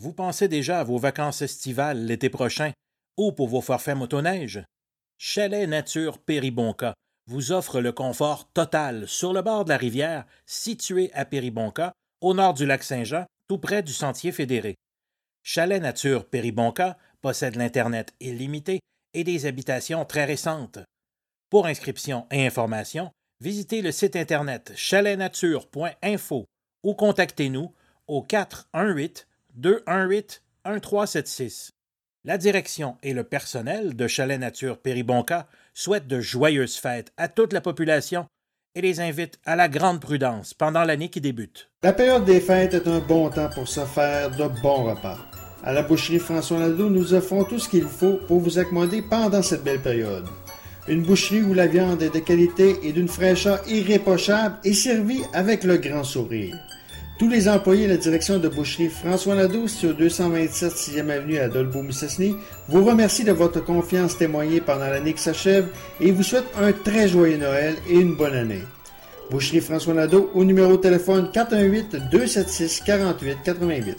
Vous pensez déjà à vos vacances estivales l'été prochain ou pour vos forfaits motoneige? Chalet Nature Péribonca vous offre le confort total sur le bord de la rivière situé à Péribonca, au nord du lac Saint-Jean, tout près du sentier fédéré. Chalet Nature Péribonca possède l'Internet illimité et des habitations très récentes. Pour inscription et information, visitez le site Internet chaletnature.info ou contactez-nous au 418 218 1376. La direction et le personnel de Chalet Nature Péribonca souhaitent de joyeuses fêtes à toute la population et les invitent à la grande prudence pendant l'année qui débute. La période des fêtes est un bon temps pour se faire de bons repas. À la boucherie François Nadeau, nous offrons tout ce qu'il faut pour vous accommoder pendant cette belle période. Une boucherie où la viande est de qualité et d'une fraîcheur irréprochable est servie avec le grand sourire. Tous les employés de la direction de boucherie François Nadeau, sur 227 6e avenue à Dolbeau-Mistassini, vous remercient de votre confiance témoignée pendant l'année qui s'achève et vous souhaitent un très joyeux Noël et une bonne année. Boucherie François Nadeau au numéro de téléphone 418 276 48 88.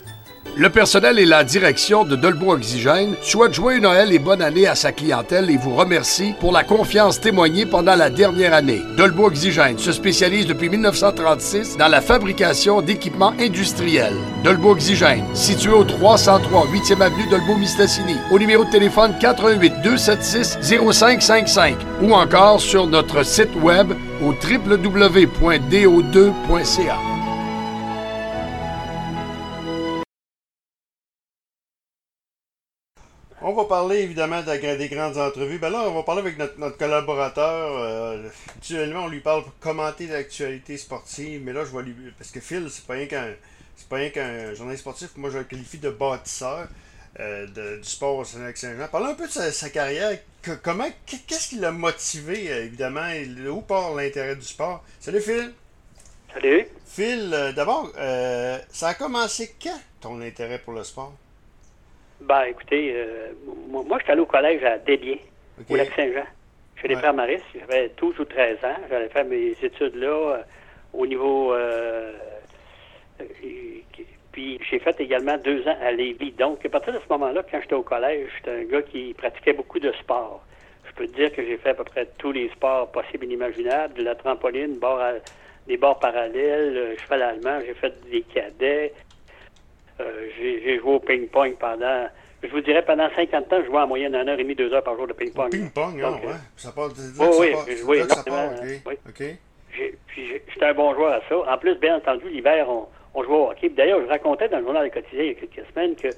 Le personnel et la direction de Dolbo Oxygène souhaitent joyeux Noël et bonne année à sa clientèle et vous remercie pour la confiance témoignée pendant la dernière année. Dolbo Oxygène se spécialise depuis 1936 dans la fabrication d'équipements industriels. Dolbo Oxygène, situé au 303 8e avenue Dolbo-Mistassini, au numéro de téléphone 88 276 0555 ou encore sur notre site web au www.do2.ca. On va parler évidemment de des grandes entrevues. Ben là, on va parler avec notre, collaborateur. Euh, actuellement, on lui parle pour commenter l'actualité sportive. Mais là, je vais lui. Parce que Phil, c'est pas rien qu'un. C'est pas rien qu'un journaliste sportif. Moi, je le qualifie de bâtisseur euh, du sport au Saint-Jean. Parlons un peu de sa, carrière. comment. Qu'est-ce qui l'a motivé, euh, évidemment, et où part l'intérêt du sport? Salut Phil! Salut! Phil, d'abord, ça a commencé quand ton intérêt pour le sport? Ben, écoutez, euh, moi, je suis allé au collège à Desbiens, au Lac-Saint-Jean, chez les Pères Maris. J'avais 12 ou 13 ans. J'allais faire mes études là, euh, au niveau. Euh, puis j'ai fait également deux ans à Lévis. Donc, à partir de ce moment-là, quand j'étais au collège, j'étais un gars qui pratiquait beaucoup de sport. Je peux te dire que j'ai fait à peu près tous les sports possibles et inimaginables, de la trampoline, des bords parallèles, cheval allemand, j'ai fait des cadets, euh, j'ai joué au ping-pong pendant, je vous dirais, pendant 50 ans, je jouais en moyenne une heure et demie, deux heures par jour de ping-pong. Ping-pong, ah, ouais. Ça part de Oui, oui, j'ai joué énormément. Oui. OK. Puis j'étais un bon joueur à ça. En plus, bien entendu, l'hiver, on, on jouait au hockey. D'ailleurs, je racontais dans le journal des quotidien il y a quelques semaines que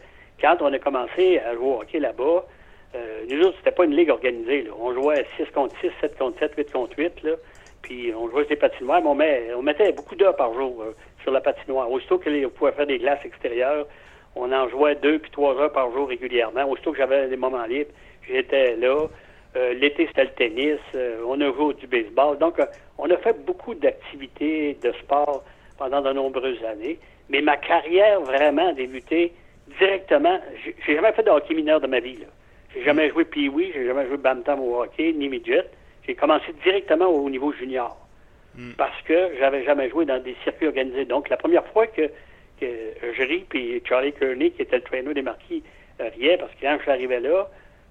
quand on a commencé à jouer au hockey là-bas, euh, nous autres, c'était pas une ligue organisée. Là. On jouait 6 contre 6, 7 contre 7, 8 contre 8. Là. Puis on jouait sur des patinoires, mais on, met, on mettait beaucoup d'heures par jour. Sur la patinoire. Aussitôt qu'on pouvait faire des glaces extérieures, on en jouait deux puis trois heures par jour régulièrement. Aussitôt que j'avais des moments libres, j'étais là. Euh, l'été, c'était le tennis. Euh, on a joué du baseball. Donc, euh, on a fait beaucoup d'activités de sport pendant de nombreuses années. Mais ma carrière vraiment a débuté directement. J'ai jamais fait de hockey mineur de ma vie. J'ai jamais joué pee-wee, j'ai jamais joué bantam au hockey, ni midget. J'ai commencé directement au niveau junior. Hmm. parce que j'avais jamais joué dans des circuits organisés. Donc, la première fois que, que je ris, puis Charlie Kearney, qui était le traîneau des marquis, euh, riait, parce que quand je suis arrivé là,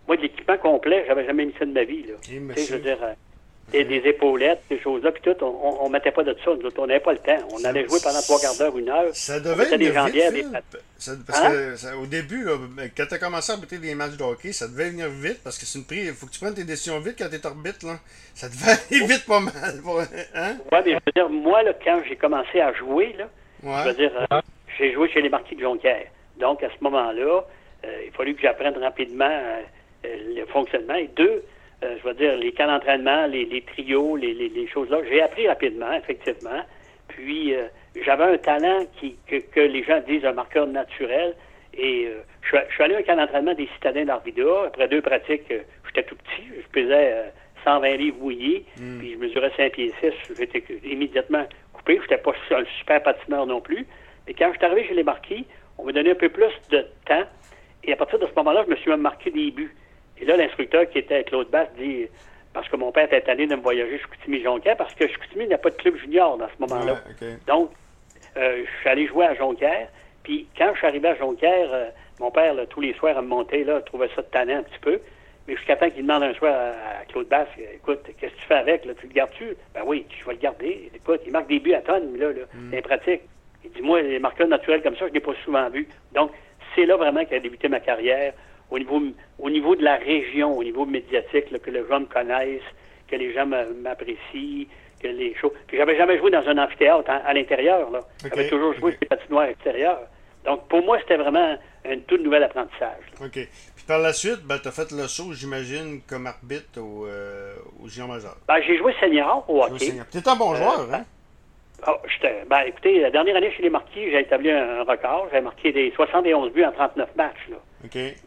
moi, de l'équipement complet, j'avais jamais mis ça de ma vie. Là. je veux dire, euh, des, des, épaulettes, des choses-là, puis tout, on, ne mettait pas de ça. Nous on n'avait pas le temps. On allait jouer pendant trois quarts d'heure, une heure. Ça devait être des jambières, des parce hein? que au début, là, quand tu as commencé à arbitrer des matchs de hockey, ça devait venir vite parce que c'est une prise. Il faut que tu prennes tes décisions vite quand tu es orbite. Là. Ça devait aller vite pas mal. Hein? Oui, mais je veux dire, moi, là, quand j'ai commencé à jouer, là, je veux dire, euh, j'ai joué chez les marquis de Jonquière. Donc, à ce moment-là, euh, il fallu que j'apprenne rapidement euh, le fonctionnement. Et deux, je veux dire, les camps d'entraînement, les, les, trios, les, les, les choses-là, j'ai appris rapidement, effectivement. Puis, j'avais un talent qui, que, que, les gens disent un marqueur naturel. Et euh, je, suis allé à un camp d'entraînement des citadins d'Arvida. Après deux pratiques, euh, j'étais tout petit. Je pesais 120 euh, livres mouillés. Mm. Puis je mesurais 5 pieds 6. J'étais immédiatement coupé. Je n'étais pas un super patineur non plus. Mais quand je suis arrivé chez les marquis, on m'a donné un peu plus de temps. Et à partir de ce moment-là, je me suis même marqué des buts. Et là, l'instructeur qui était Claude Basse dit parce que mon père était allé de me voyager chez Chicoutimi-Jonquière, parce que Chicoutimi n'a pas de club junior dans ce moment-là. Donc, euh, je suis allé jouer à Jonquière. Puis quand je suis arrivé à Jonquière, euh, mon père, tous les soirs, à me monter, là, trouvait ça tannant un petit peu. Mais jusqu'à temps qu'il demande un soir à, Claude Basse, écoute, qu'est-ce que tu fais avec? Là? Tu le gardes-tu? Ben oui, je vais le garder. Écoute, il marque des buts à tonnes, là, là. Mm. c'est pratique. Il dit, moi, les marqueurs naturels comme ça, je ne l'ai pas souvent vu. Donc, c'est là vraiment qu'a débuté ma carrière, au niveau, au niveau de la région, au niveau médiatique, que les gens me connaissent, que les gens m'apprécient, que les choses. Puis j'avais jamais joué dans un amphithéâtre à l'intérieur, là. J'avais toujours joué sur les patinoires extérieures. Donc, pour moi, c'était vraiment un tout nouvel apprentissage. OK. Puis par la suite, ben, tu as fait le saut, j'imagine, comme arbitre au, euh, au Géant Major. Ben, j'ai joué senior au hockey. Tu es un bon joueur, hein? Oh, ben, écoutez, la dernière année chez les Marquis, j'ai établi un, record. J'ai marqué des 71 buts en 39 matchs. Là.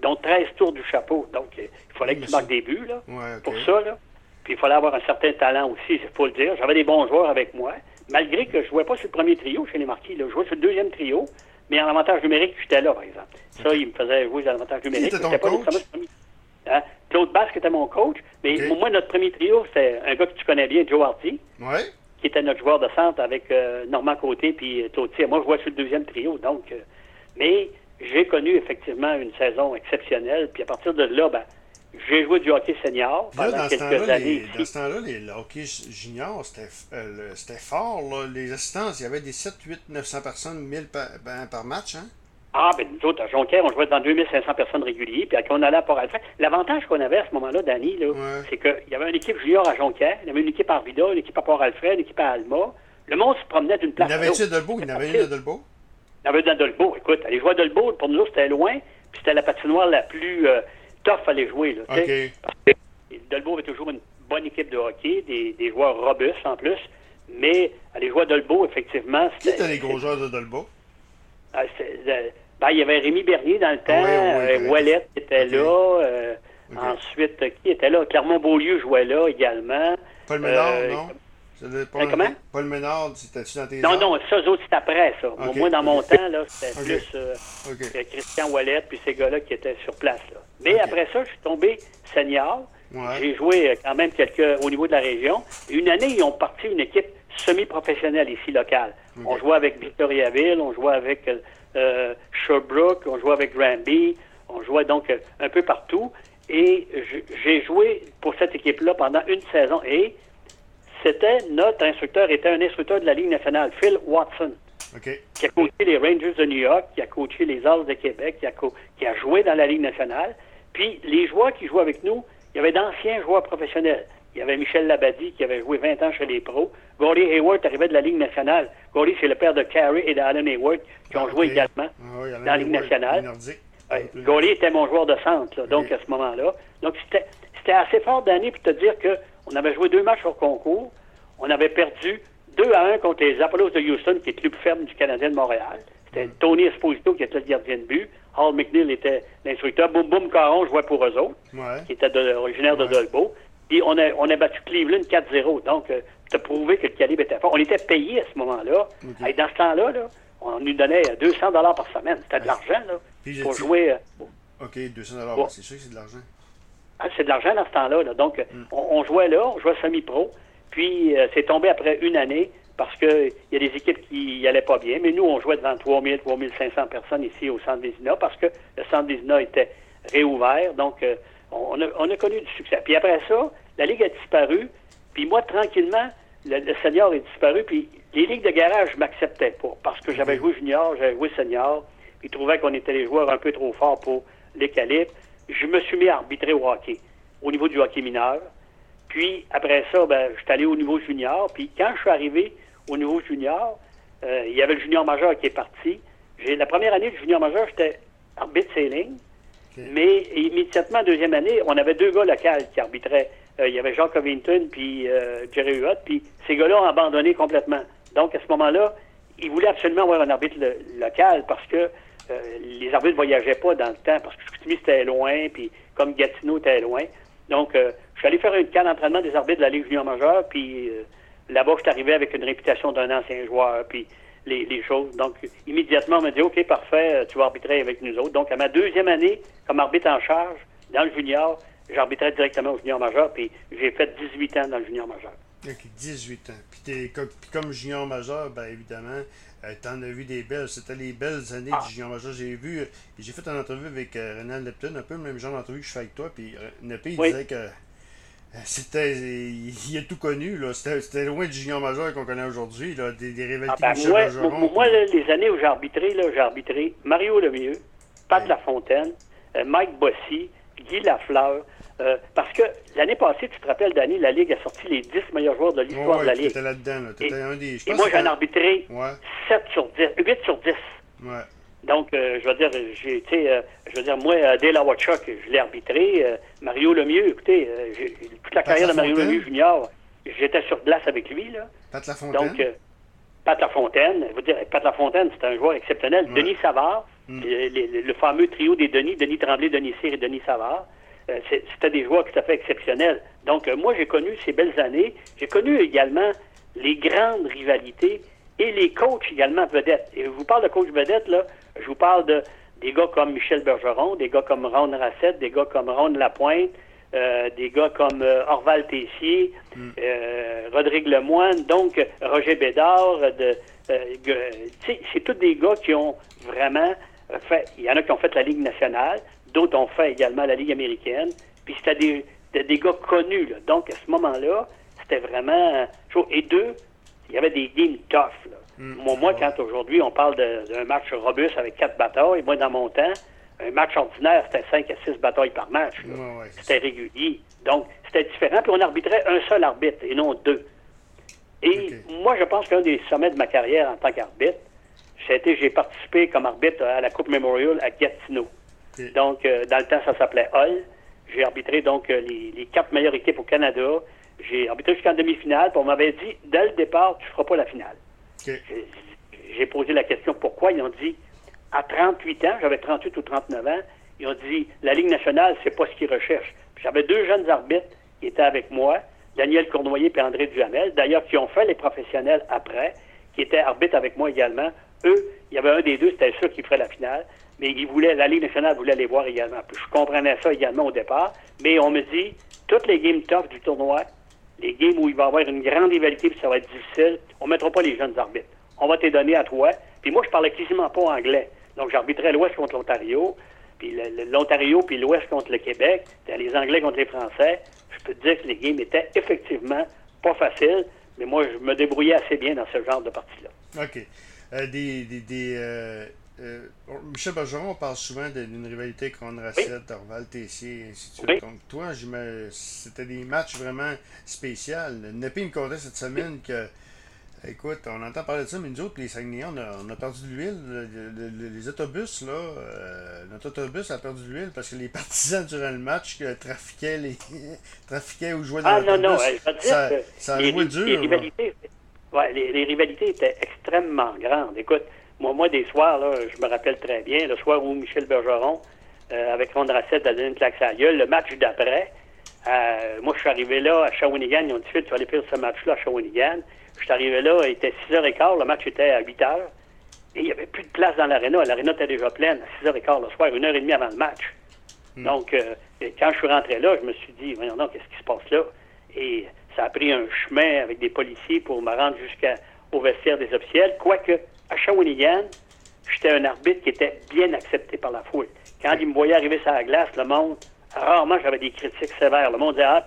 Donc 13 tours du chapeau. Donc, il fallait que tu marques des buts là, pour ça. Là. Puis il fallait avoir un certain talent aussi, il faut le dire. J'avais des bons joueurs avec moi. Malgré que je ne jouais pas sur le premier trio chez les Marquis. Là. Je jouais sur le deuxième trio. Mais en avantage numérique, j'étais là, par exemple. Ça, il me faisait jouer en avantage numérique. Qui était ton coach? Hein? Claude Basque était mon coach. Mais pour moi, notre premier trio, c'était un gars que tu connais bien, Joe Harty. Ouais qui était notre joueur de centre avec euh, Normand Côté puis Cloutier. Moi, je vois sur le deuxième trio. Donc, euh, mais j'ai connu effectivement une saison exceptionnelle. Puis à partir de là, ben, j'ai joué du hockey senior pendant quelques années. dans ce temps-là, le hockey junior, euh, c'était fort. Là. Les assistances, il y avait des 7, 8, 900 personnes, 1000 par, ben, par match. Hein? Ah, ben nous autres, à Jonquière, on jouait dans 2500 personnes réguliers, puis quand on allait à Port-Alfred, l'avantage qu'on avait à ce moment-là, Danny, là, c'est qu'il y avait une équipe junior à Jonquière, il y avait une équipe à Arvida, une équipe à Port-Alfred, une équipe à Alma. Le monde se promenait d'une place à l'autre. Il y avait-tu Dolbeau? Il y avait une à Dolbeau? Y avait à Dolbeau. Écoute, aller jouer à Dolbeau, pour nous, c'était loin, puis c'était la patinoire la plus euh, tough à aller jouer. Là, Dolbeau avait toujours une bonne équipe de hockey, des, des joueurs robustes en plus, mais aller jouer à Dolbeau, effectivement, c'était... Qui étaient les gros joueurs de Dolbeau? Ah, c'était... Ben, il y avait Rémi Bernier dans le temps, oui, euh, était là. Euh, ensuite, qui était là? Clermont-Beaulieu jouait là également. Paul Ménard, euh, non? Paul, comment? Paul Ménard, c'était-tu dans tes Non, non, ça, eux autres, c'est après, ça. Moi, dans mon temps, là, c'était plus Christian Wallet puis ces gars-là qui étaient sur place. Là. Mais après ça, je suis tombé senior. J'ai joué quand même quelques au niveau de la région. Une année, ils ont parti une équipe semi-professionnelle ici, locale. On jouait avec Victoriaville, on jouait avec euh, Sherbrooke, on jouait avec Granby, on jouait donc euh, un peu partout. Et j'ai joué pour cette équipe-là pendant une saison. Et c'était notre instructeur, était un instructeur de la Ligue nationale, Phil Watson. Qui a coaché les Rangers de New York, qui a coaché les As de Québec, qui a, qui a joué dans la Ligue nationale. Puis les joueurs qui jouaient avec nous, il y avait d'anciens joueurs professionnels. Il y avait Michel Labadie qui avait joué 20 ans chez les pros. Gordie Hayward arrivait de la Ligue nationale. Gordie, c'est le père de Carey et d'Alan Hayward qui ont ah, joué également ah dans la Ligue nationale. Ouais, était mon joueur de centre, donc à ce moment-là. Donc c'était assez fort d'année pour te dire qu'on avait joué deux matchs au concours. On avait perdu 2 à 1 contre les Apollos de Houston, qui est le plus ferme du Canadien de Montréal. C'était Tony Esposito qui était le gardien de but. Hall McNeil était l'instructeur. Boum Boum Caron jouait pour eux autres, qui était originaire de Dolbeau. Puis on a, on a battu Cleveland 4-0. Donc, euh, tu as prouvé que le calibre était fort. On était payé à ce moment-là. Et dans ce temps-là, là, on nous donnait 200 dollars par semaine. C'était de l'argent là, pour jouer. Euh, OK, 200 dollars. C'est sûr que c'est de l'argent. Ah, c'est de l'argent dans ce temps-là. Donc, mm. on, jouait là, on jouait semi-pro. Puis, euh, c'est tombé après une année parce qu'il y a des équipes qui n'allaient pas bien. Mais nous, on jouait devant 3000, 3500 personnes ici au Centre Vézina parce que le Centre Vézina était réouvert. Donc, on a, connu du succès. Puis après ça, la Ligue a disparu. Puis moi, tranquillement, le, senior est disparu. Puis les ligues de garage ne m'acceptaient pas parce que j'avais joué junior, j'avais joué senior. Ils trouvaient qu'on était les joueurs un peu trop forts pour les calibres. Je me suis mis à arbitrer au hockey, au niveau du hockey mineur. Puis après ça, ben, je suis allé au niveau junior. Puis quand je suis arrivé au niveau junior, euh, il y avait le junior majeur qui est parti. J'ai la première année du junior majeur, j'étais arbitre sailing. Mais immédiatement, deuxième année, on avait deux gars locaux qui arbitraient. Euh, il y avait Jean Covington puis euh, Jerry Huot, puis ces gars-là ont abandonné complètement. Donc, à ce moment-là, ils voulaient absolument avoir un arbitre local parce que euh, les arbitres ne voyageaient pas dans le temps, parce que Chicoutimi, c'était loin, puis comme Gatineau était loin. Donc, je suis allé faire une canne d'entraînement des arbitres de la Ligue junior majeure, puis là-bas, je suis arrivé avec une réputation d'un ancien joueur, puis les, choses. Donc, immédiatement, on m'a dit, OK, parfait, euh, tu vas arbitrer avec nous autres. Donc, à ma deuxième année, comme arbitre en charge, dans le junior, j'arbitrais directement au junior majeur, puis j'ai fait 18 ans dans le junior majeur. 18 ans. Puis, comme junior majeur, ben évidemment, euh, t'en as vu des belles. C'était les belles années du junior majeur. J'ai vu, j'ai fait une entrevue avec euh, Renan Lepton, un peu le même genre d'entrevue que je fais avec toi. Puis Nepé, il disait que c'était. Il a tout connu, là. C'était loin du junior majeur qu'on connaît aujourd'hui, là. Des, des rivalités ah ben moi, moi, les années où j'ai arbitré, là, j'ai arbitré Mario Lemieux, Pat Lafontaine, Mike Bossy, Guy Lafleur, euh, parce que l'année passée, tu te rappelles, Danny, la Ligue a sorti les 10 meilleurs joueurs de l'histoire de la Ligue. là-dedans. Et, un des, et moi, j'en ai arbitré 7 sur 10, 8 sur 10. Ouais. Donc, euh, je veux dire, j'ai, euh, je veux dire, moi, Dale Awachuk, je l'ai arbitré. Mario Lemieux, écoutez, toute la carrière de Mario Lemieux Junior, j'étais sur place avec lui, là. Pat Lafontaine? Donc, Pat Lafontaine, je veux dire, Pat Lafontaine, c'est un joueur exceptionnel. Denis Savard, mm. le, fameux trio des Denis, Denis Tremblay, Denis Cyr et Denis Savard. Euh, c'était des joueurs tout à fait exceptionnels. Donc, euh, moi, j'ai connu ces belles années. J'ai connu également les grandes rivalités et les coachs également vedettes. Et je vous parle de coach vedette, là, je vous parle de des gars comme Michel Bergeron, des gars comme Ron Rassette, des gars comme Ron Lapointe, euh, des gars comme Orval Tessier, mm. Rodrigue Lemoine, donc Roger Bédard. C'est tous des gars qui ont vraiment fait. Il y en a qui ont fait la Ligue nationale, D'autres ont fait également la Ligue américaine. Puis c'était des, des, gars connus. Là. Donc, à ce moment-là, c'était vraiment chaud. Et deux, il y avait des games tough. Là. Hmm. moi, quand aujourd'hui, on parle d'un match robuste avec quatre batailles, moi, dans mon temps, un match ordinaire, c'était cinq à six batailles par match. c'était régulier. Donc, c'était différent. Puis on arbitrait un seul arbitre et non deux. Et moi, je pense qu'un des sommets de ma carrière en tant qu'arbitre, c'était j'ai participé comme arbitre à la Coupe Memorial à Gatineau. Donc, euh, dans le temps, ça s'appelait Hall. J'ai arbitré donc euh, les, quatre meilleures équipes au Canada. J'ai arbitré jusqu'en demi-finale. on m'avait dit, dès le départ, tu ne feras pas la finale. J'ai posé la question pourquoi? Ils ont dit, à 38 ans, j'avais 38 ou 39 ans, ils ont dit, la Ligue nationale, c'est pas ce qu'ils recherchent. J'avais deux jeunes arbitres qui étaient avec moi, Daniel Cournoyer et André Duhamel, d'ailleurs, qui ont fait les professionnels après, qui étaient arbitres avec moi également. Eux, il y avait un des deux, c'était sûr qui ferait la finale mais il voulait, la Ligue nationale voulait les voir également. je comprenais ça également au départ, mais on me dit, toutes les games tough du tournoi, les games où il va y avoir une grande rivalité puis ça va être difficile, on ne mettra pas les jeunes arbitres. On va te donner à toi. Puis moi, je parlais quasiment pas anglais. Donc, j'arbitrais l'Ouest contre l'Ontario, puis l'Ontario puis l'Ouest contre le Québec, les Anglais contre les Français. Je peux te dire que les games étaient effectivement pas faciles, mais moi, je me débrouillais assez bien dans ce genre de partie-là. OK. Euh, des, des, euh, euh, Michel Bergeron, on parle souvent d'une rivalité contre Racette, Orval, Tessier, et ainsi de suite. Donc, toi, c'était des matchs vraiment spéciaux. Nepi me contait cette semaine que, écoute, on entend parler de ça, mais nous autres, les Saguenayens, on a, on a perdu de l'huile. les autobus, là, euh, notre autobus a perdu de l'huile parce que les partisans, durant le match, trafiquaient, les, trafiquaient ou jouaient dans Ah non, non, je dire ça, ça les, dur. Les rivalités, ouais, les, les rivalités étaient extrêmement grandes. Écoute, moi, moi, des soirs, là, je me rappelle très bien, le soir où Michel Bergeron, euh, avec Ron Racette, a donné une claque à gueule, le match d'après, euh, moi, je suis arrivé là à Shawinigan. Ils ont dit, tu vas aller faire ce match-là à Shawinigan. Je suis arrivé là, il était 6h15, le match était à 8h. Et il n'y avait plus de place dans l'aréna. L'aréna était déjà pleine à 6h15 le soir, une heure et demie avant le match. Hmm. Donc, euh, quand je suis rentré là, je me suis dit, voyons donc, qu'est-ce qui se passe là? Et ça a pris un chemin avec des policiers pour me rendre jusqu'au vestiaire des officiels. Quoique, à Shawinigan, j'étais un arbitre qui était bien accepté par la foule. Quand il me voyait arriver sur la glace, le monde, rarement j'avais des critiques sévères. Le monde disait, ah,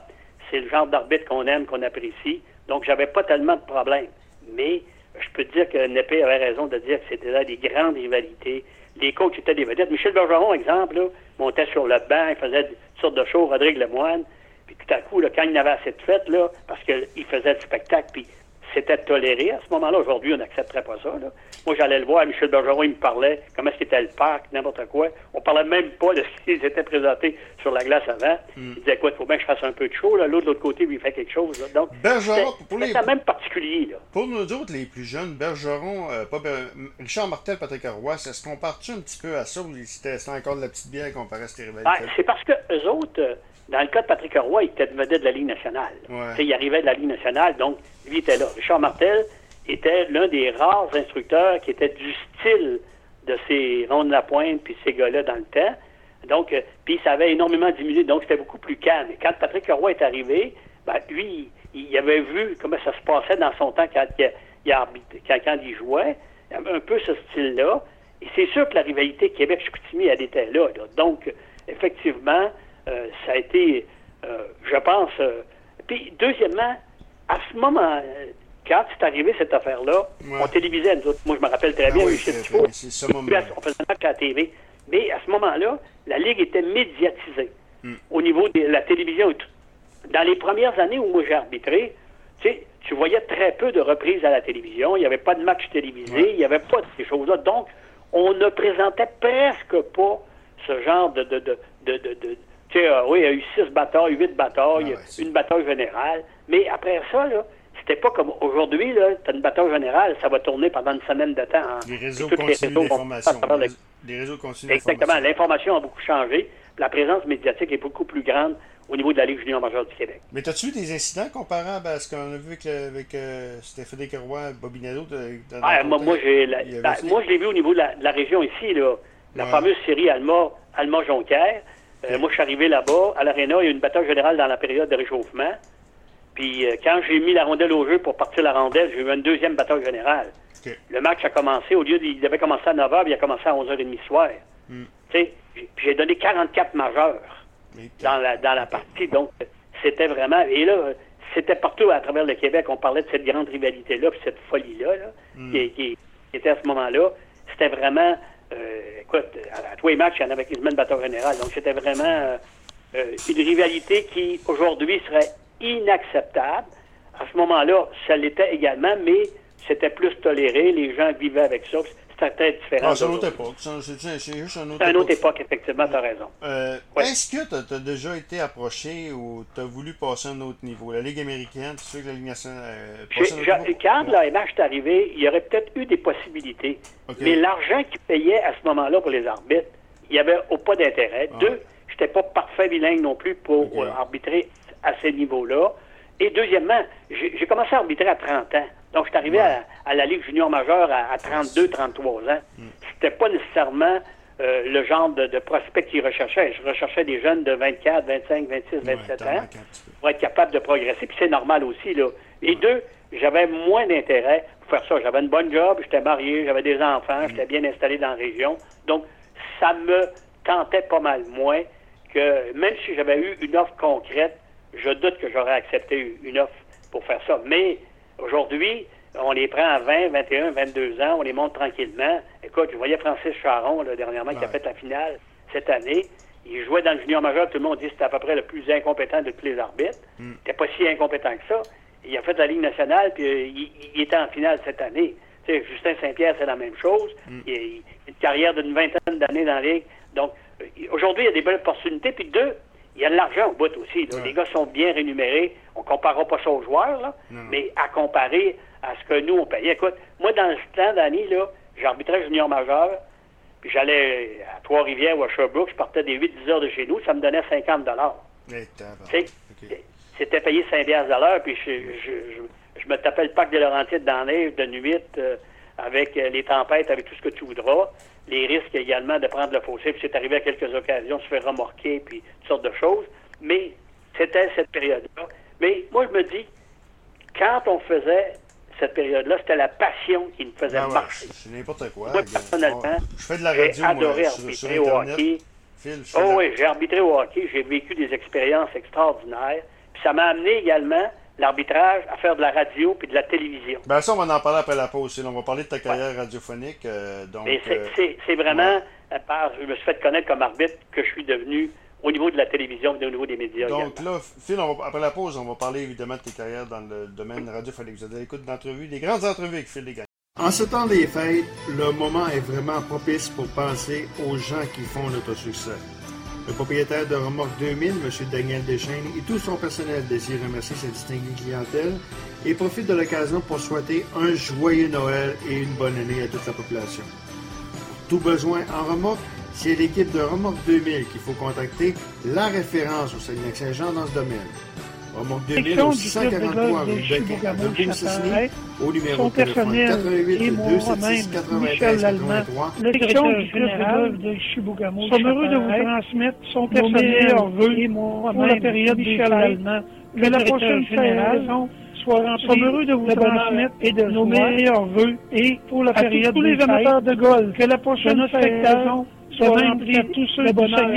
c'est le genre d'arbitre qu'on aime, qu'on apprécie. Donc, j'avais pas tellement de problèmes. Mais je peux dire que Népé avait raison de dire que c'était là des grandes rivalités. Les coachs étaient des vedettes. Michel Bergeron, exemple, montait sur le banc, il faisait une sorte de show, Rodrigue Lemoine. Puis tout à coup, quand il avait assez de fête, là, parce qu'il faisait le spectacle, puis c'était toléré à ce moment-là. Aujourd'hui, on n'accepterait pas ça. Moi, j'allais le voir, Michel Bergeron, il me parlait comment est-ce qu'était le parc, n'importe quoi. On parlait même pas de ce qu'ils étaient présentés sur la glace avant. Hmm. Il disait, quoi, il faut bien que je fasse un peu de chaud. L'autre, de l'autre côté, lui, il fait quelque chose. Donc, Bergeron, pour les... même particulier. Pour nous autres, les plus jeunes, Bergeron, euh, pas Richard Martel, Patrick Roy, est-ce qu'on part-tu un petit peu à ça ou c'était encore de la petite bière comparé à ces rivalités? Ben, c'est parce que eux autres... Dans le cas de Patrick Roy, il était vedette de la Ligue nationale. Il arrivait de la Ligue nationale, donc lui était là. Richard Martel était l'un des rares instructeurs qui était du style de ces ronds de la pointe puis ces gars-là dans le temps. Donc, euh, puis ça avait énormément diminué, donc c'était beaucoup plus calme. Et quand Patrick Roy est arrivé, ben, lui, il avait vu comment ça se passait dans son temps quand il, quand, quand il jouait. Un peu ce style-là. Et c'est sûr que la rivalité Québec-Chicoutimi, elle était là, Donc, effectivement, euh, ça a été, euh, je pense. Euh, puis, deuxièmement, à ce moment, quand c'est arrivé cette affaire-là, on télévisait, nous autres. Moi, je me rappelle très bien, oui, c'est On faisait un match à la TV. Mais à ce moment-là, la Ligue était médiatisée hmm. au niveau de la télévision et tout. Dans les premières années où moi j'ai arbitré, tu sais, tu voyais très peu de reprises à la télévision. Il n'y avait pas de match télévisé. Il n'y avait pas de ces choses-là. Donc, on ne présentait presque pas ce genre de... euh, oui, il y a eu six batailles, huit batailles, ah une bataille générale. Mais après ça, là, c'était pas comme aujourd'hui, là, tu as une bataille générale, ça va tourner pendant une semaine de temps. Les réseaux continuent d'information. Les... réseaux continuent Exactement. L'information a beaucoup changé. La présence médiatique est beaucoup plus grande au niveau de la Ligue junior majeure du Québec. Mais as-tu eu des incidents comparables à ce qu'on a vu avec, avec euh, Stéphane Roy, Bobinado? ah, moi, moi, ben, moi, je l'ai vu au niveau de la, région ici, là, la fameuse série Alma, Alma Jonquière. Euh, moi, je suis arrivé là-bas, à l'Arena, il y a eu une bataille générale dans la période de réchauffement. Puis euh, quand j'ai mis la rondelle au jeu pour partir la rondelle, j'ai eu une deuxième bataille générale. Le match a commencé, au lieu il devait commencer à 9h, il a commencé à 11h30 soir. Puis j'ai donné 44 majeurs dans la, dans la partie. Donc, c'était vraiment. Et là, c'était partout à travers le Québec. On parlait de cette grande rivalité-là, puis cette folie-là, hmm. qui, était à ce moment-là. C'était vraiment. Euh, écoute, à, tous les matchs, il y en avait quasiment une bataille générale. Donc, c'était vraiment euh, euh, une rivalité qui, aujourd'hui, serait inacceptable. À ce moment-là, ça l'était également, mais c'était plus toléré. Les gens vivaient avec ça différent. Ah, c'est une autre époque. C'est juste une autre, une autre époque. effectivement, tu as raison. Euh, est-ce que tu as, déjà été approché ou tu as voulu passer à un autre niveau? La Ligue américaine, tu sais que la Ligue nationale. Euh, quand la MH est arrivée, il y aurait peut-être eu des possibilités. Mais l'argent qu'ils payaient à ce moment-là pour les arbitres, il n'y avait pas d'intérêt. Ah. Deux, je n'étais pas parfait bilingue non plus pour euh, arbitrer à ces niveaux-là. Et deuxièmement, j'ai commencé à arbitrer à 30 ans. Donc, je suis arrivé à, la Ligue junior majeure à, 32, 33 ans. Mm. C'était pas nécessairement euh, le genre de, prospect qu'ils recherchaient. Je recherchais des jeunes de 24, 25, 26, 27 ans pour être capable de progresser. Puis c'est normal aussi, là. Et deux, j'avais moins d'intérêt pour faire ça. J'avais une bonne job, j'étais marié, j'avais des enfants, mm. j'étais bien installé dans la région. Donc, ça me tentait pas mal moins que, même si j'avais eu une offre concrète, je doute que j'aurais accepté une offre pour faire ça. Mais Aujourd'hui, on les prend à 20, 21, 22 ans, on les monte tranquillement. Écoute, je voyais Francis Charon, là, dernièrement, qui a fait la finale cette année. Il jouait dans le junior majeur, tout le monde dit que c'était à peu près le plus incompétent de tous les arbitres. Hmm. Il n'était pas si incompétent que ça. Il a fait la Ligue nationale, puis euh, il, était en finale cette année. sais, Justin Saint-Pierre, c'est la même chose. Hmm. Il, a une carrière d'une vingtaine d'années dans la Ligue. Donc, euh, aujourd'hui, il y a des belles opportunités. Puis deux, il y a de l'argent au bout aussi. Les gars sont bien rémunérés. On ne comparera pas ça aux joueurs, là, mais à comparer à ce que nous, on payait. Écoute, moi, dans ce temps d'année, là, j'arbitrais junior majeur, puis j'allais à Trois-Rivières ou à Sherbrooke, je partais des 8-10 heures de chez nous, ça me donnait 50 dollars. C'était payé 5 à l'heure, puis je, me tapais le parc de Laurentides dans la neige de nuit, euh, avec euh, les tempêtes, avec tout ce que tu voudras les risques également de prendre le fossé. Puis c'est arrivé à quelques occasions, se faire remorquer, puis toutes sortes de choses. Mais c'était cette période-là. Mais moi, je me dis, quand on faisait cette période-là, c'était la passion qui nous faisait ah marcher. C'est n'importe quoi. Moi, personnellement, je fais de la radio, j'ai adoré arbitrer au hockey. oh oui, j'ai arbitré au hockey, j'ai vécu des expériences extraordinaires. Puis ça m'a amené également l'arbitrage, à faire de la radio puis de la télévision. Ben ça, on va en parler après la pause. On va parler de ta carrière radiophonique. Euh, donc, euh, c'est vraiment par, je me suis fait connaître comme arbitre que je suis devenu au niveau de la télévision et au niveau des médias. Donc là, Phil, après la pause, on va parler évidemment de tes carrières dans le domaine radiophonique. Vous avez l'écoute d'entrevues, des grandes entrevues avec Phil Desgagnés. En ce temps des fêtes, le moment est vraiment propice pour penser aux gens qui font notre succès. Le propriétaire de Remorque 2000, M. Daniel Deschaines, et tout son personnel désirent remercier sa distinguée clientèle et profite de l'occasion pour souhaiter un joyeux Noël et une bonne année à toute la population. Pour tout besoin en remorque, c'est l'équipe de Remorque 2000 qu'il faut contacter, la référence au Saguenay-Saint-Jean dans ce domaine. Remorque 2000 au 643 rue de au numéro de téléphone 88 276 93 83. Le secrétaire général de Chibougamau. Sommes heureux de vous transmettre son personnel et moi pour la période Michel Allemand que la prochaine saison soit remplie heureux de vous transmettre et de nos meilleurs voeux et pour la période tous les amateurs de golf que la prochaine saison soit remplie de tous ceux de bonheur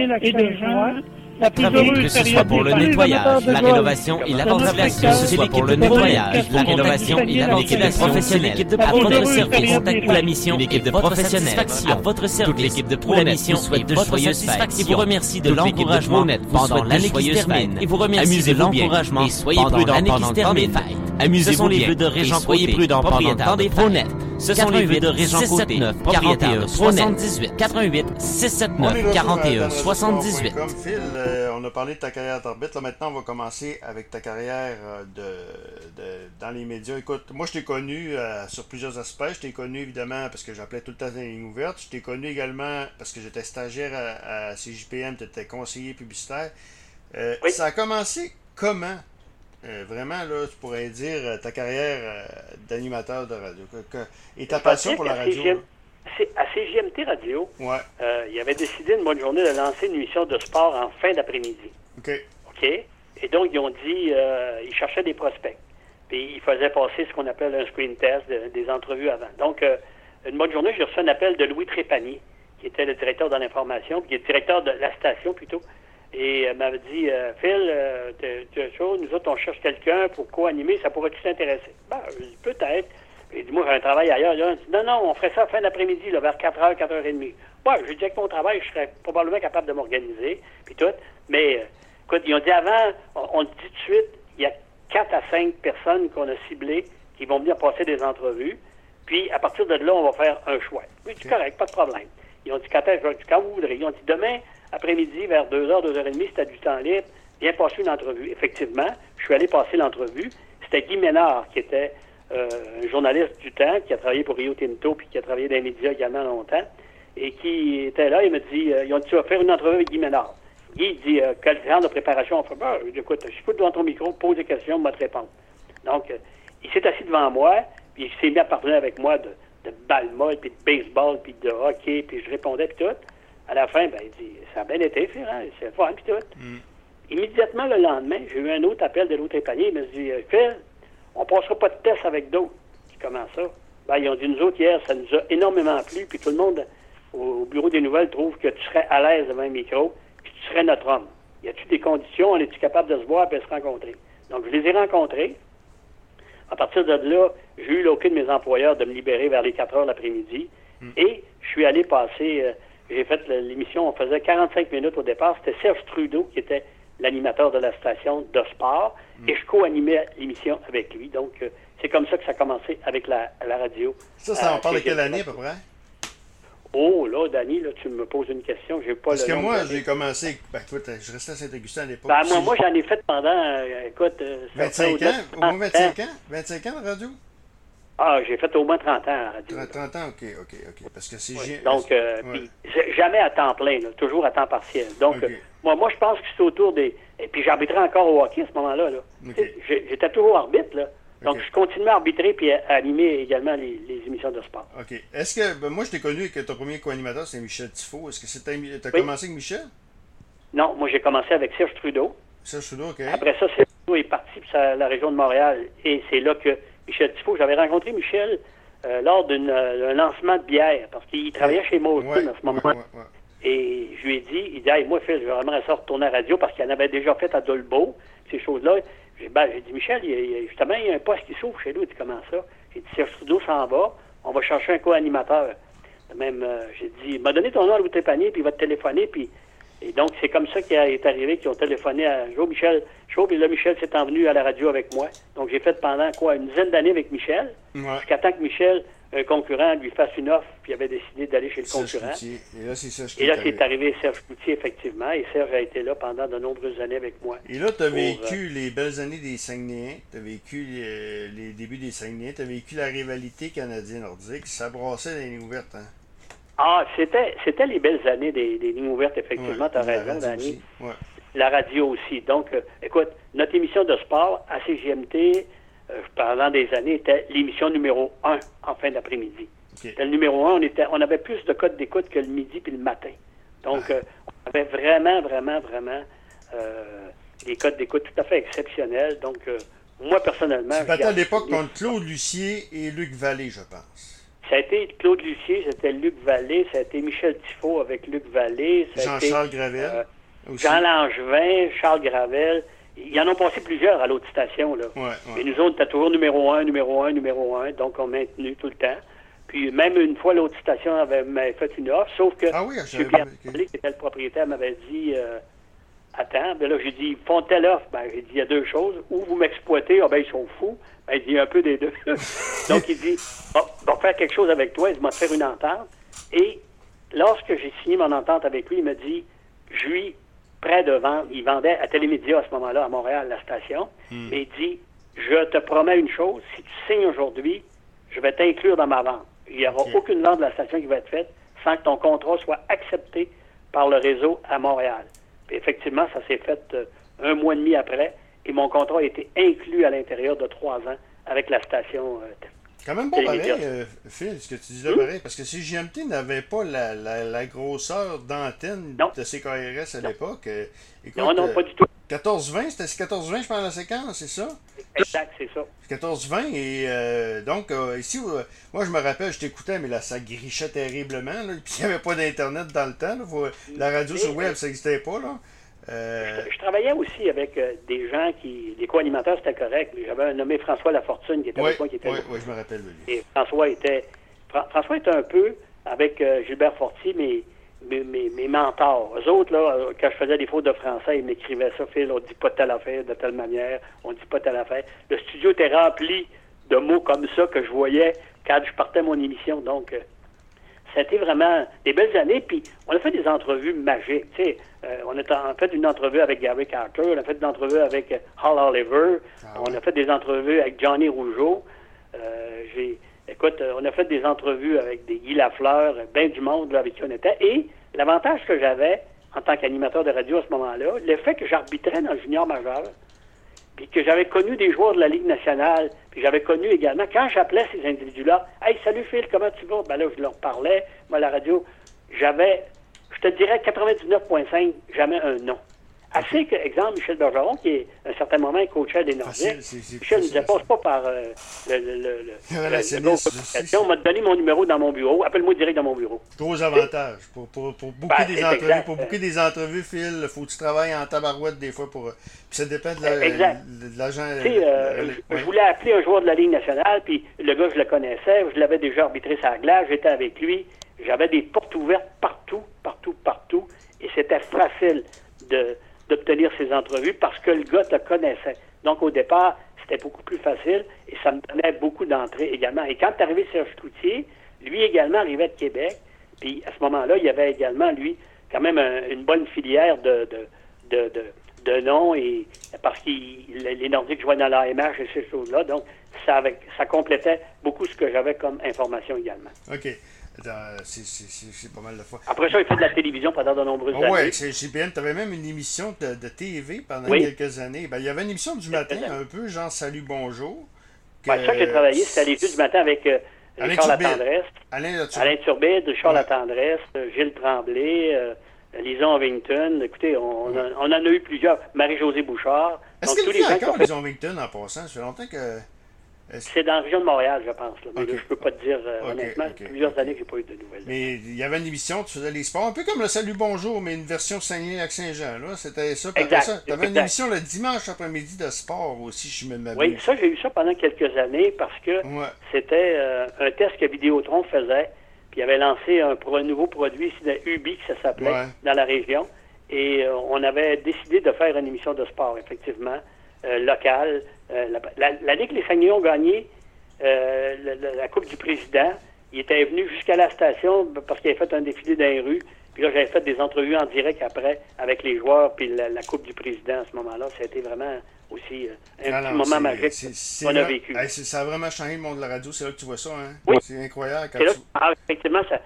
joie que ce soit pour le nettoyage, la rénovation et la ventilation, que ce soit pour le nettoyage, la rénovation et la ventilation professionnelle, l'équipe de à votre service, pour la mission, l'équipe de professionnels, à votre service, toute l'équipe de pour la mission souhaite de joyeuses fêtes et vous remercie de l'encouragement pendant l'année qui se termine. et vous remercie de l'encouragement pendant l'année qui se termine. Amusez-vous bien. les vœux de Régent Soyez prudents pendant le temps des fêtes. Ce sont les vœux de Régent Côté, 41 78 88 679 41 78. Comme Phil, euh, on a parlé de ta carrière d'arbitre. Là, maintenant, on va commencer avec ta carrière euh, de, de, dans les médias. Écoute, moi, je t'ai connu euh, sur plusieurs aspects. Je t'ai connu, évidemment, parce que j'appelais tout le temps des lignes ouvertes. Je t'ai connu également parce que j'étais stagiaire à, CJPM, tu étais conseiller publicitaire. Ça a commencé comment? Euh, vraiment, là, tu pourrais dire euh, ta carrière euh, d'animateur de radio et ta passion pour la radio. à CGMT Radio, ouais. il avait décidé une bonne journée de lancer une émission de sport en fin d'après-midi. OK. OK? Et donc, ils ont dit, ils cherchaient des prospects. Puis, ils faisaient passer ce qu'on appelle un screen test, des entrevues avant. Donc, une bonne journée, j'ai reçu un appel de Louis Trépanier, qui était le directeur de l'information, qui est directeur de la station plutôt, et elle m'avait dit, euh, Phil, euh, tu as chaud, nous autres, on cherche quelqu'un pour co-animer, ça pourrait-tu t'intéresser? Ben, je dis, peut-être. Il dit, moi, j'ai un travail ailleurs. Là. Dit, non, non, on ferait ça fin d'après-midi, vers 4h, 4h30. Ouais, je dis, avec mon travail, je serais probablement capable de m'organiser, puis tout. Mais, euh, écoute, ils ont dit avant, on, dit tout de suite, il y a 4 à 5 personnes qu'on a ciblées qui vont venir passer des entrevues. Puis, à partir de là, on va faire un choix. Oui, c'est correct, pas de problème. Ils ont dit, quand, quand vous voudrez. Ils ont dit, demain, après-midi, vers 2h, 2h30, c'était du temps libre, viens passer une entrevue. Effectivement, je suis allé passer l'entrevue. C'était Guy Ménard, qui était euh, un journaliste du temps, qui a travaillé pour Rio Tinto, puis qui a travaillé dans les médias également longtemps, et qui était là, il me dit, euh, ils ont dit, tu vas faire une entrevue avec Guy Ménard. Guy dit, euh, quel genre de préparation on fait? Ben, écoute, je suis devant ton micro, pose des questions, on va te répondre. Donc, euh, il s'est assis devant moi, puis il s'est mis à parler avec moi de, de balle molle, puis de baseball, puis de hockey, puis je répondais, puis tout. À la fin, ben, il dit Ça a bien été, hein? c'est fun, puis tout. Mm. Immédiatement le lendemain, j'ai eu un autre appel de l'autre panier. Il me dit Phil, on passera pas de test avec d'autres. Comment ça? Ben, Ils ont dit Nous autres, hier, ça nous a énormément plu, puis tout le monde au, bureau des nouvelles trouve que tu serais à l'aise devant un micro, puis tu serais notre homme. Y a-tu des conditions? On est-tu capable de se voir et de se rencontrer? Donc, je les ai rencontrés. À partir de là, j'ai eu l'occasion de mes employeurs de me libérer vers les 4 heures l'après-midi. Mm. Et je suis allé passer. Euh, j'ai fait l'émission, on faisait 45 minutes au départ. C'était Serge Trudeau qui était l'animateur de la station de sport mm. et je co-animais l'émission avec lui. Donc, euh, c'est comme ça que ça a commencé avec la, radio. Ça, ça en parle de quelle année à peu près? Oh, là, Danny, là, tu me poses une question. J'ai pas Parce que moi, j'ai commencé. Ben, écoute, je restais à Saint-Augustin à l'époque. Ben, moi, moi j'en ai fait pendant. Euh, écoute. 25 euh, ans? Au moins 25 ans? 25 ans de radio? Ah, j'ai fait au moins 30 ans à radio. 30, ans, OK, OK, OK. Parce que c'est... donc, euh, jamais à temps plein, toujours à temps partiel. Donc, euh, moi, moi, je pense que c'est autour des... Et puis, j'arbitrais encore au hockey à ce moment-là. Là. J'étais toujours arbitre, là. Donc, je continuais à arbitrer puis à animer également les, émissions de sport. OK. Est-ce que... Ben, moi, je t'ai connu que ton premier co-animateur, c'est Michel Tifo. Est-ce que tu as commencé avec Michel? Non, moi, j'ai commencé avec Serge Trudeau. Serge Trudeau, OK. Après ça, Serge Trudeau est parti pour la région de Montréal. Et c'est là que Michel Tifo. J'avais rencontré Michel euh, lors euh, d'un lancement de bière, parce qu'il travaillait chez Molson à ce moment-là. et je lui ai dit, il dit, hey, moi, Phil, je vais vraiment ça retourner à la radio parce qu'il en avait déjà fait à Dolbeau, ces choses-là. J'ai ben, dit, Michel, il justement, il y a un poste qui s'ouvre chez nous. Il dit, comment ça? J'ai dit, Serge Trudeau s'en va, on va chercher un co-animateur. Même, euh, j'ai dit, m'a donné ton nom à Louis Trépanier, puis il va te téléphoner, puis et donc, c'est comme ça qu'il est arrivé, qu'ils ont téléphoné à Joe Michel Chaud, et là, Michel s'est envenu à la radio avec moi. Donc, j'ai fait pendant, quoi, une dizaine d'années avec Michel, jusqu'à temps que Michel, un concurrent, lui fasse une offre, puis il avait décidé d'aller chez le concurrent. Et là, c'est Serge Et là, c'est arrivé Serge Coutier, effectivement, et Serge a été là pendant de nombreuses années avec moi. Et là, tu as vécu euh, les belles années des Saguenayens, tu as vécu les, débuts des Saguenayens, tu as vécu la rivalité canadienne-nordique, ça brassait les lignes ouvertes, hein? Ah, c'était, c'était les belles années des, lignes ouvertes, effectivement, tu as raison, Dani. La radio aussi. Donc, euh, écoute, notre émission de sport à CGMT, pendant des années, était l'émission numéro un en fin d'après-midi. Le numéro un, on, était, on avait plus de codes d'écoute que le midi puis le matin. Donc, ah. euh, on avait vraiment, vraiment, vraiment des codes d'écoute tout à fait exceptionnels. Donc, moi, personnellement... Battais à l'époque contre Claude Lucier et Luc Vallée, je pense. Ça a été Claude Lucier, c'était Luc Vallée, ça a été Michel Tifo avec Luc Vallée. Jean-Charles Gravel. Euh, Jean Langevin, Charles Gravel. Il y en ont passé plusieurs à l'autre station. Là. Et nous autres, c'était toujours numéro un, numéro un, numéro un. Donc, on maintenu tout le temps. Puis même une fois, l'autre station avait fait une offre, sauf que ah oui, M. Pierre qui était le propriétaire, m'avait dit euh, Attends, ben là, j'ai dit, ils font telle offre. Ben, j'ai dit, il y a deux choses. Ou vous m'exploitez, ah ben, ils sont fous. Ben, il dit un peu des deux. Donc, il dit, oh, on va faire quelque chose avec toi, il m'a fait une entente. Et lorsque j'ai signé mon entente avec lui, il m'a dit, je prêt de vendre. Il vendait à Télémédia à ce moment-là, à Montréal, la station. Hmm. Mais il dit, je te promets une chose, si tu signes aujourd'hui, je vais t'inclure dans ma vente. Il n'y aura aucune vente de la station qui va être faite sans que ton contrat soit accepté par le réseau à Montréal effectivement, ça s'est fait euh, un mois et demi après et mon contrat a été inclus à l'intérieur de trois ans avec la station. Euh, quand même bon pareil, euh, Phil, ce que tu disais hmm? pareil, parce que si GMT n'avait pas la, la, grosseur d'antenne de CKRS à l'époque, non, non, pas du tout. 14-20, c'était 14-20, je pense, la séquence, c'est ça? Exact, c'est ça. 14-20, et donc, ici, moi, je me rappelle, je t'écoutais, mais là, ça grichait terriblement, là, puis il n'y avait pas d'Internet dans le temps, la radio sur web, ça n'existait pas, là. Euh, je, travaillais aussi avec euh, des gens qui. Les co-animateurs, c'était correct. J'avais un nommé François Lafortune qui était avec moi. Qui était oui, oui, je me rappelle lui. Et François était. François était un peu avec euh, Gilbert Fortier, mes, mes, mes, mentors. Eux autres, là, quand je faisais des fautes de français, ils m'écrivaient ça, Phil, on dit pas telle affaire de telle manière, on dit pas telle affaire. Le studio était rempli de mots comme ça que je voyais quand je partais mon émission. Donc, c'était vraiment des belles années. Puis on a fait des entrevues magiques. Euh, on a fait une entrevue avec Gary Carter, on a fait une entrevue avec euh, Hal Oliver, ah on a fait des entrevues avec Johnny Rougeau. Euh, j'ai, écoute, on a fait des entrevues avec des Guy Lafleur, bien du monde là, avec qui on était. Et l'avantage que j'avais en tant qu'animateur de radio à ce moment-là, le fait que j'arbitrais dans le junior majeur, puis que j'avais connu des joueurs de la Ligue nationale, puis j'avais connu également, quand j'appelais ces individus-là, Hey, salut Phil, comment tu vas? Ben là, je leur parlais, moi, à la radio, j'avais, je te dirais 99,5, jamais un nom. Assez que, exemple, Michel Bergeron, qui, à un certain moment, coachait des Nordiques. Michel ne disait, passe pas par euh, le, le, le, On m'a donné mon numéro dans mon bureau. Appelle-moi direct dans mon bureau. Gros avantage. Pour, pour, pour ben, des entrevues, pour des entrevues, Phil, faut que tu travailles en tabarouette des fois pour. Puis ça dépend de l'agent. Euh, je voulais appeler un joueur de la Ligue nationale, puis le gars, je le connaissais, je l'avais déjà arbitré sa glace, j'étais avec lui. J'avais des portes ouvertes partout, partout, partout, et c'était facile de d'obtenir ces entrevues parce que le gars te connaissait. Donc, au départ, c'était beaucoup plus facile et ça me donnait beaucoup d'entrées également. Et quand est arrivé Serge Cloutier, lui également arrivait de Québec. Puis à ce moment-là, il y avait également, lui, quand même une bonne filière de, de, de, de, noms et parce que les Nordiques jouaient dans l'AMH et ces choses-là. Donc, ça, ça complétait beaucoup ce que j'avais comme information également. OK. C'est pas mal de fois. Après ça, il fait de la télévision pendant de nombreuses oh, années. Oui, chez GPN, tu avais même une émission de, de TV pendant quelques années. Ben, il y avait une émission du matin, un peu genre Salut, bonjour. Que... Ben, ça, j'ai travaillé, c'était les du matin avec euh, Richard Latendresse. Alain, Alain Turbide, Richard ouais. Latendresse, euh, Gilles Tremblay, euh, Lison Ovington. Écoutez, on, on, en a eu plusieurs. Marie-Josée Bouchard. Est-ce que tous les encore Lison Ovington en passant? Ça fait longtemps que. C'est dans la région de Montréal, je pense. Mais je ne peux pas te dire euh, honnêtement. plusieurs années que je n'ai pas eu de nouvelles. Mais il y avait une émission, tu faisais les sports, un peu comme le Salut Bonjour, mais une version Saguenay-Lac-Saint-Jean. C'était ça. Tu avais une émission le dimanche après-midi de sport aussi, je me m'abuse. Oui, ça, j'ai eu ça pendant quelques années parce que c'était euh, un test que Vidéotron faisait. Puis il avait lancé un, un nouveau produit c'était Ubi, que ça s'appelait, dans la région. Et euh, on avait décidé de faire une émission de sport, effectivement, locale l'année que les Saguenay ont gagné euh, la, Coupe du Président, il était venu jusqu'à la station parce qu'il avait fait un défilé dans les rues. Puis là, j'avais fait des entrevues en direct après avec les joueurs, puis la, Coupe du Président à ce moment-là. Ça a été vraiment aussi euh, un petit moment magique qu'on a vécu. ça a vraiment changé le monde de la radio. C'est là que tu vois ça. Hein? Oui. C'est incroyable. Quand ah, effectivement, ça,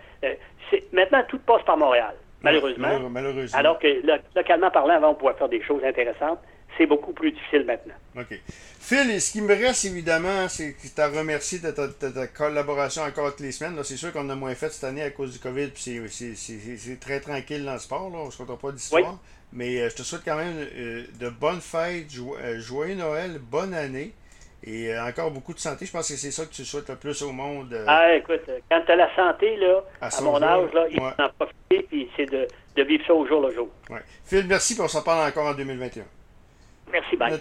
maintenant, tout passe par Montréal. malheureusement. malheureusement. Alors que localement parlant, avant, on pouvait faire des choses intéressantes. C'est beaucoup plus difficile maintenant. OK. Phil, ce qui me reste évidemment, c'est que tu as remercié de ta, collaboration encore toutes les semaines. C'est sûr qu'on a moins fait cette année à cause du COVID, puis c'est très tranquille dans le sport. Là. On ne se pas d'histoire. Mais euh, je te souhaite quand même euh, de bonnes fêtes, euh, joyeux Noël, bonne année. Et encore beaucoup de santé. Je pense que c'est ça que tu souhaites le plus au monde. Ah, écoute, quand tu as la santé, là, à, mon âge, là, il faut en profiter, puis c'est de, de, vivre ça au jour le jour. Ouais. Phil, merci, puis on s'en parle encore en 2021. Merci, bye.